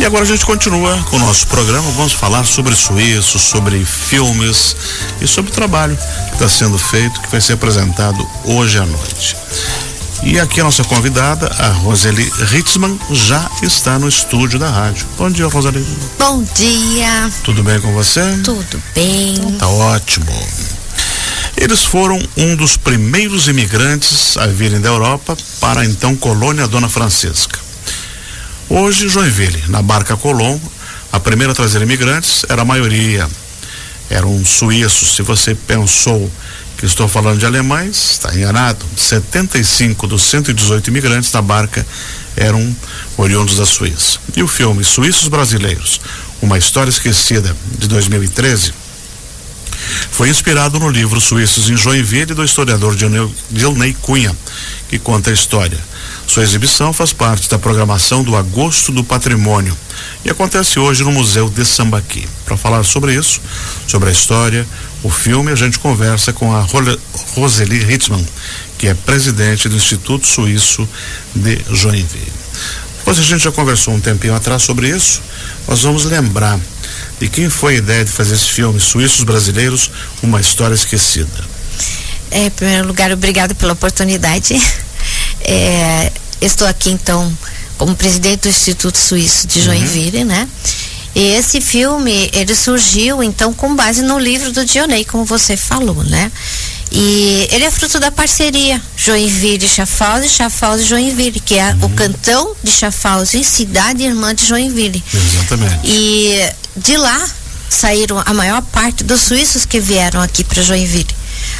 E agora a gente continua com o nosso programa. Vamos falar sobre suíços, sobre filmes e sobre o trabalho que está sendo feito, que vai ser apresentado hoje à noite. E aqui a nossa convidada, a Roseli Ritzmann, já está no estúdio da rádio. Bom dia, Roseli. Bom dia. Tudo bem com você? Tudo bem. Tá ótimo. Eles foram um dos primeiros imigrantes a virem da Europa para a então colônia Dona Francisca. Hoje, Joinville, na barca Colom, a primeira a trazer imigrantes era a maioria. Eram suíços. Se você pensou que estou falando de alemães, está enganado. 75 dos 118 imigrantes da barca eram oriundos da Suíça. E o filme Suíços Brasileiros, uma história esquecida, de 2013, foi inspirado no livro Suíços em Joinville do historiador Dilney Cunha, que conta a história. Sua exibição faz parte da programação do Agosto do Patrimônio e acontece hoje no Museu de Sambaqui. Para falar sobre isso, sobre a história, o filme, a gente conversa com a Roseli Hitzmann, que é presidente do Instituto Suíço de Joinville. Depois a gente já conversou um tempinho atrás sobre isso, nós vamos lembrar de quem foi a ideia de fazer esse filme Suíços Brasileiros, uma história esquecida. É, em primeiro lugar, obrigado pela oportunidade. É, estou aqui então como presidente do Instituto Suíço de uhum. Joinville, uhum. né? E esse filme, ele surgiu então com base no livro do Dionei, como você falou, né? E ele é fruto da parceria Joinville Schaffhausen, Schaffhausen Joinville, que é uhum. o cantão de Schaffhausen, cidade irmã de Joinville. Exatamente. E de lá saíram a maior parte dos suíços que vieram aqui para Joinville.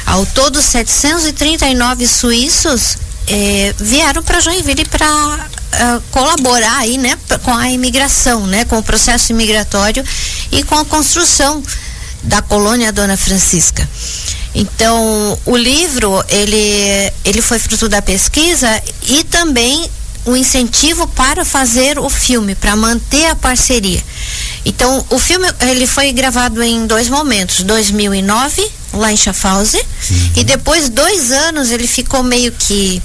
Ao todo, 739 suíços eh, vieram para Joinville para uh, colaborar aí, né, com a imigração, né, com o processo imigratório e com a construção da colônia Dona Francisca. Então, o livro, ele, ele foi fruto da pesquisa e também o incentivo para fazer o filme, para manter a parceria. Então, o filme, ele foi gravado em dois momentos, 2009, lá em Schaffhausen, uhum. e depois, dois anos, ele ficou meio que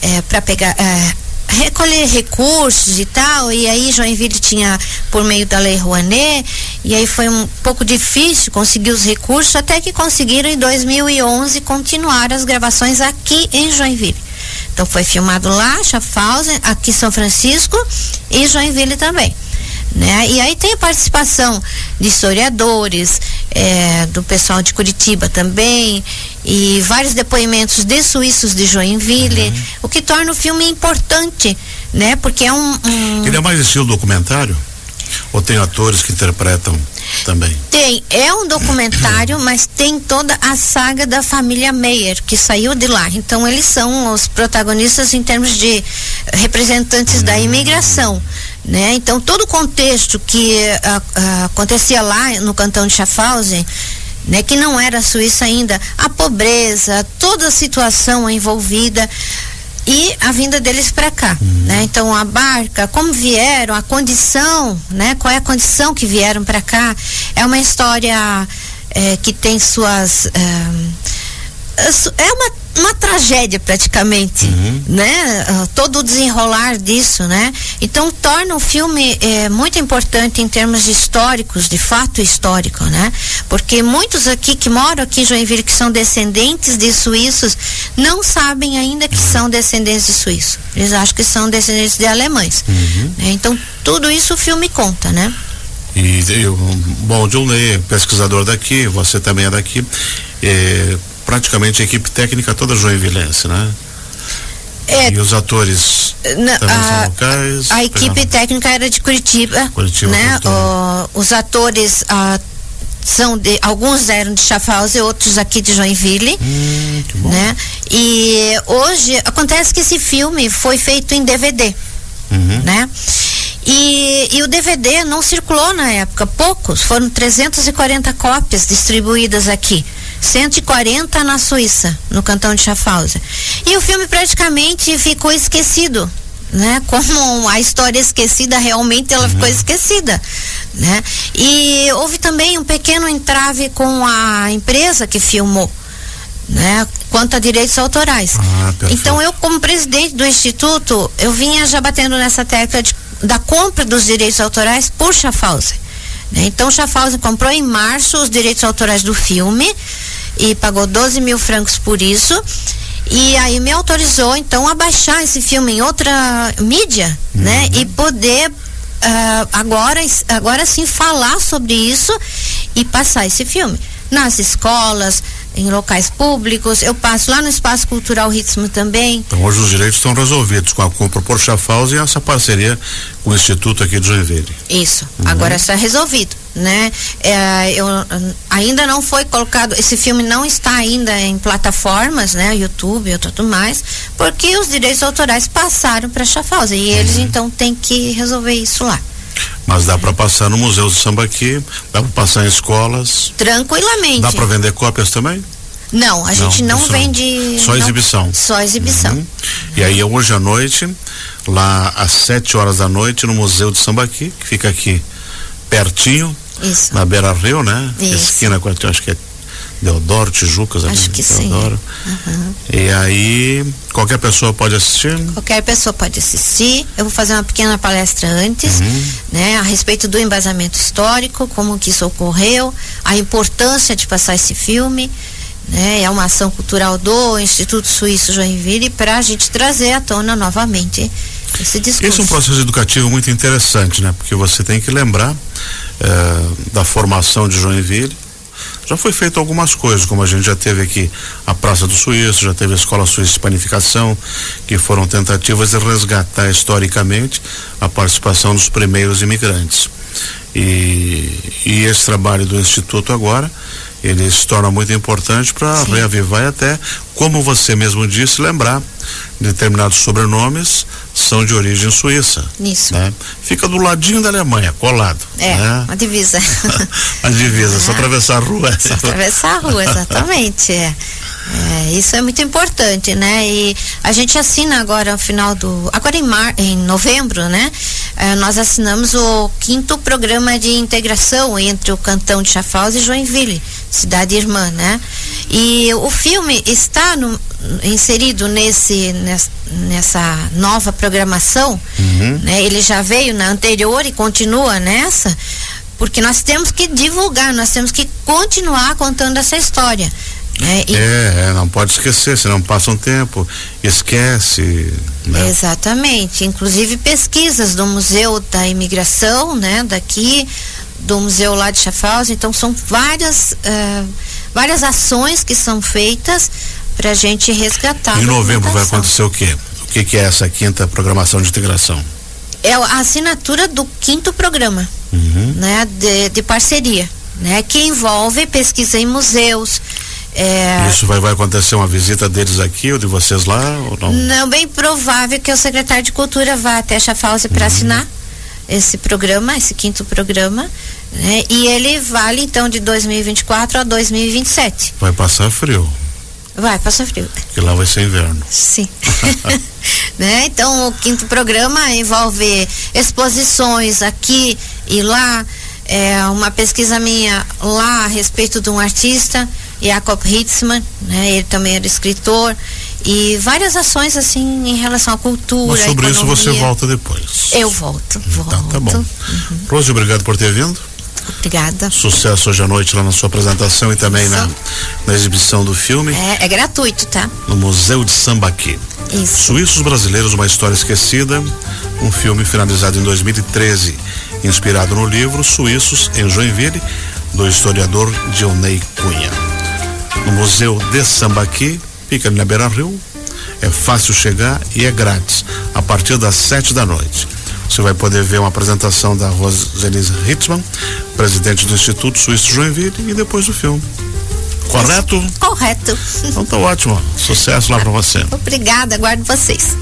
é, para pegar... É, recolher recursos e tal, e aí Joinville tinha por meio da Lei Rouanet, e aí foi um pouco difícil conseguir os recursos, até que conseguiram em 2011 continuar as gravações aqui em Joinville. Então foi filmado lá, Schaffhausen, aqui São Francisco e Joinville também. Né? E aí tem a participação de historiadores, é, do pessoal de Curitiba também, e vários depoimentos de suíços de Joinville, uhum. o que torna o filme importante, né? Porque é um, um... Ele é mais estilo documentário? Ou tem atores que interpretam também? Tem, é um documentário, mas tem toda a saga da família Meyer, que saiu de lá. Então eles são os protagonistas em termos de representantes da hum. imigração. Né? Então todo o contexto que a, a, acontecia lá no cantão de Schaffhausen, né, que não era Suíça ainda, a pobreza, toda a situação envolvida e a vinda deles para cá, uhum. né? Então a barca, como vieram, a condição, né? Qual é a condição que vieram para cá? É uma história é, que tem suas é, é uma uma tragédia praticamente, uhum. né? Uh, todo o desenrolar disso, né? Então torna o filme é, muito importante em termos históricos, de fato histórico, né? Porque muitos aqui que moram aqui em Joinville, que são descendentes de suíços, não sabem ainda que uhum. são descendentes de suíços. Eles acham que são descendentes de alemães. Uhum. Né? Então tudo isso o filme conta, né? E eu, bom, John Ley, pesquisador daqui, você também é daqui. É, praticamente a equipe técnica toda joinvilense, né? É, e os atores na, também a, são locais? A, a equipe técnica era de Curitiba, Curitiba né? O, os atores a, são de, alguns eram de Schaffhausen, outros aqui de Joinville, hum, né? E hoje acontece que esse filme foi feito em DVD, uhum. né? E, e, o DVD não circulou na época, poucos, foram 340 cópias distribuídas aqui. 140 na Suíça, no cantão de Schaffhausen. E o filme praticamente ficou esquecido, né? Como a história esquecida realmente ela uhum. ficou esquecida, né? E houve também um pequeno entrave com a empresa que filmou, né? Quanto a direitos autorais. Ah, então eu como presidente do instituto, eu vinha já batendo nessa tecla de da compra dos direitos autorais por Schaffhausen. Né? Então Schaffhausen comprou em março os direitos autorais do filme e pagou 12 mil francos por isso. E aí me autorizou então a baixar esse filme em outra mídia, né? uhum. né? E poder uh, agora, agora sim falar sobre isso e passar esse filme nas escolas, em locais públicos. Eu passo lá no Espaço Cultural Ritmo também. Então hoje os direitos estão resolvidos com a compra por Schaffhaus e essa parceria com o Instituto aqui de Joinville. Isso, uhum. agora está resolvido, né? É, eu, ainda não foi colocado, esse filme não está ainda em plataformas, né? YouTube e tudo mais, porque os direitos autorais passaram para Schaffhaus e eles uhum. então têm que resolver isso lá. Mas dá para passar no Museu do Samba aqui, dá para passar em escolas. Tranquilamente. Dá para vender cópias também? Não, a gente não, não vende. Só não, exibição. Só exibição. Uhum. E aí hoje à noite, lá às 7 horas da noite, no Museu de Sambaqui, que fica aqui pertinho, Isso. na Beira Rio, né? Isso. Esquina acho que é Deodoro, Tijucas, Acho que Deodoro. sim. Uhum. E aí, qualquer pessoa pode assistir? Qualquer pessoa pode assistir. Eu vou fazer uma pequena palestra antes, uhum. né, a respeito do embasamento histórico, como que isso ocorreu, a importância de passar esse filme. Né, é uma ação cultural do Instituto Suíço Joinville para a gente trazer à tona novamente esse discurso. Esse é um processo educativo muito interessante, né? Porque você tem que lembrar eh, da formação de Joinville, já foi feito algumas coisas, como a gente já teve aqui a Praça do Suíço, já teve a Escola Suíça de Panificação, que foram tentativas de resgatar historicamente a participação dos primeiros imigrantes. E, e esse trabalho do Instituto agora, ele se torna muito importante para reavivar e até, como você mesmo disse, lembrar determinados sobrenomes são de origem suíça. Isso. Né? Fica do ladinho da Alemanha, colado. É, né? a divisa. a divisa, é. só atravessar a rua. Só atravessar a rua, exatamente. É. É, isso é muito importante, né? E a gente assina agora no final do. Agora em, mar, em novembro, né? É, nós assinamos o quinto programa de integração entre o cantão de Schaffhausen e Joinville, cidade irmã, né? E o filme está no, inserido nesse, nessa nova programação, uhum. né? Ele já veio na anterior e continua nessa, porque nós temos que divulgar, nós temos que continuar contando essa história. Né? E... É, é, não pode esquecer, senão passa um tempo, esquece. Né? Exatamente. Inclusive pesquisas do Museu da Imigração, né, daqui, do museu lá de Schaffhausen, então são várias, uh, várias ações que são feitas para a gente resgatar. Em novembro vai acontecer o quê? O que, que, é essa quinta programação de integração? É a assinatura do quinto programa, uhum. né, de, de parceria, né, que envolve pesquisa em museus, é... Isso vai, vai acontecer uma visita deles aqui ou de vocês lá ou não? Não, bem provável que o secretário de Cultura vá até a Chafalse para uhum. assinar esse programa, esse quinto programa, né? E ele vale então de 2024 a 2027. Vai passar frio. Vai passar frio. Porque lá vai ser inverno. Sim. né? Então o quinto programa envolve exposições aqui e lá, é, uma pesquisa minha lá a respeito de um artista Jacob Hitzmann, né? Ele também era escritor e várias ações assim em relação à cultura. Mas sobre isso você volta depois. Eu volto, volto. Tá, tá bom. Uhum. Rose, obrigado por ter vindo. Obrigada. Sucesso hoje à noite lá na sua apresentação e também na, na, exibição do filme. É, é, gratuito, tá? No Museu de Sambaqui. Isso. Suíços Brasileiros, uma história esquecida. Um filme finalizado em 2013, inspirado no livro Suíços em Joinville, do historiador Dionei Cunha no Museu de Sambaqui, fica na Beira Rio. É fácil chegar e é grátis, a partir das sete da noite. Você vai poder ver uma apresentação da Roselise Hitzmann, presidente do Instituto Suíço Joinville, e depois do filme. Correto? Correto. Então tá ótimo. Sucesso lá para você. Obrigada, aguardo vocês.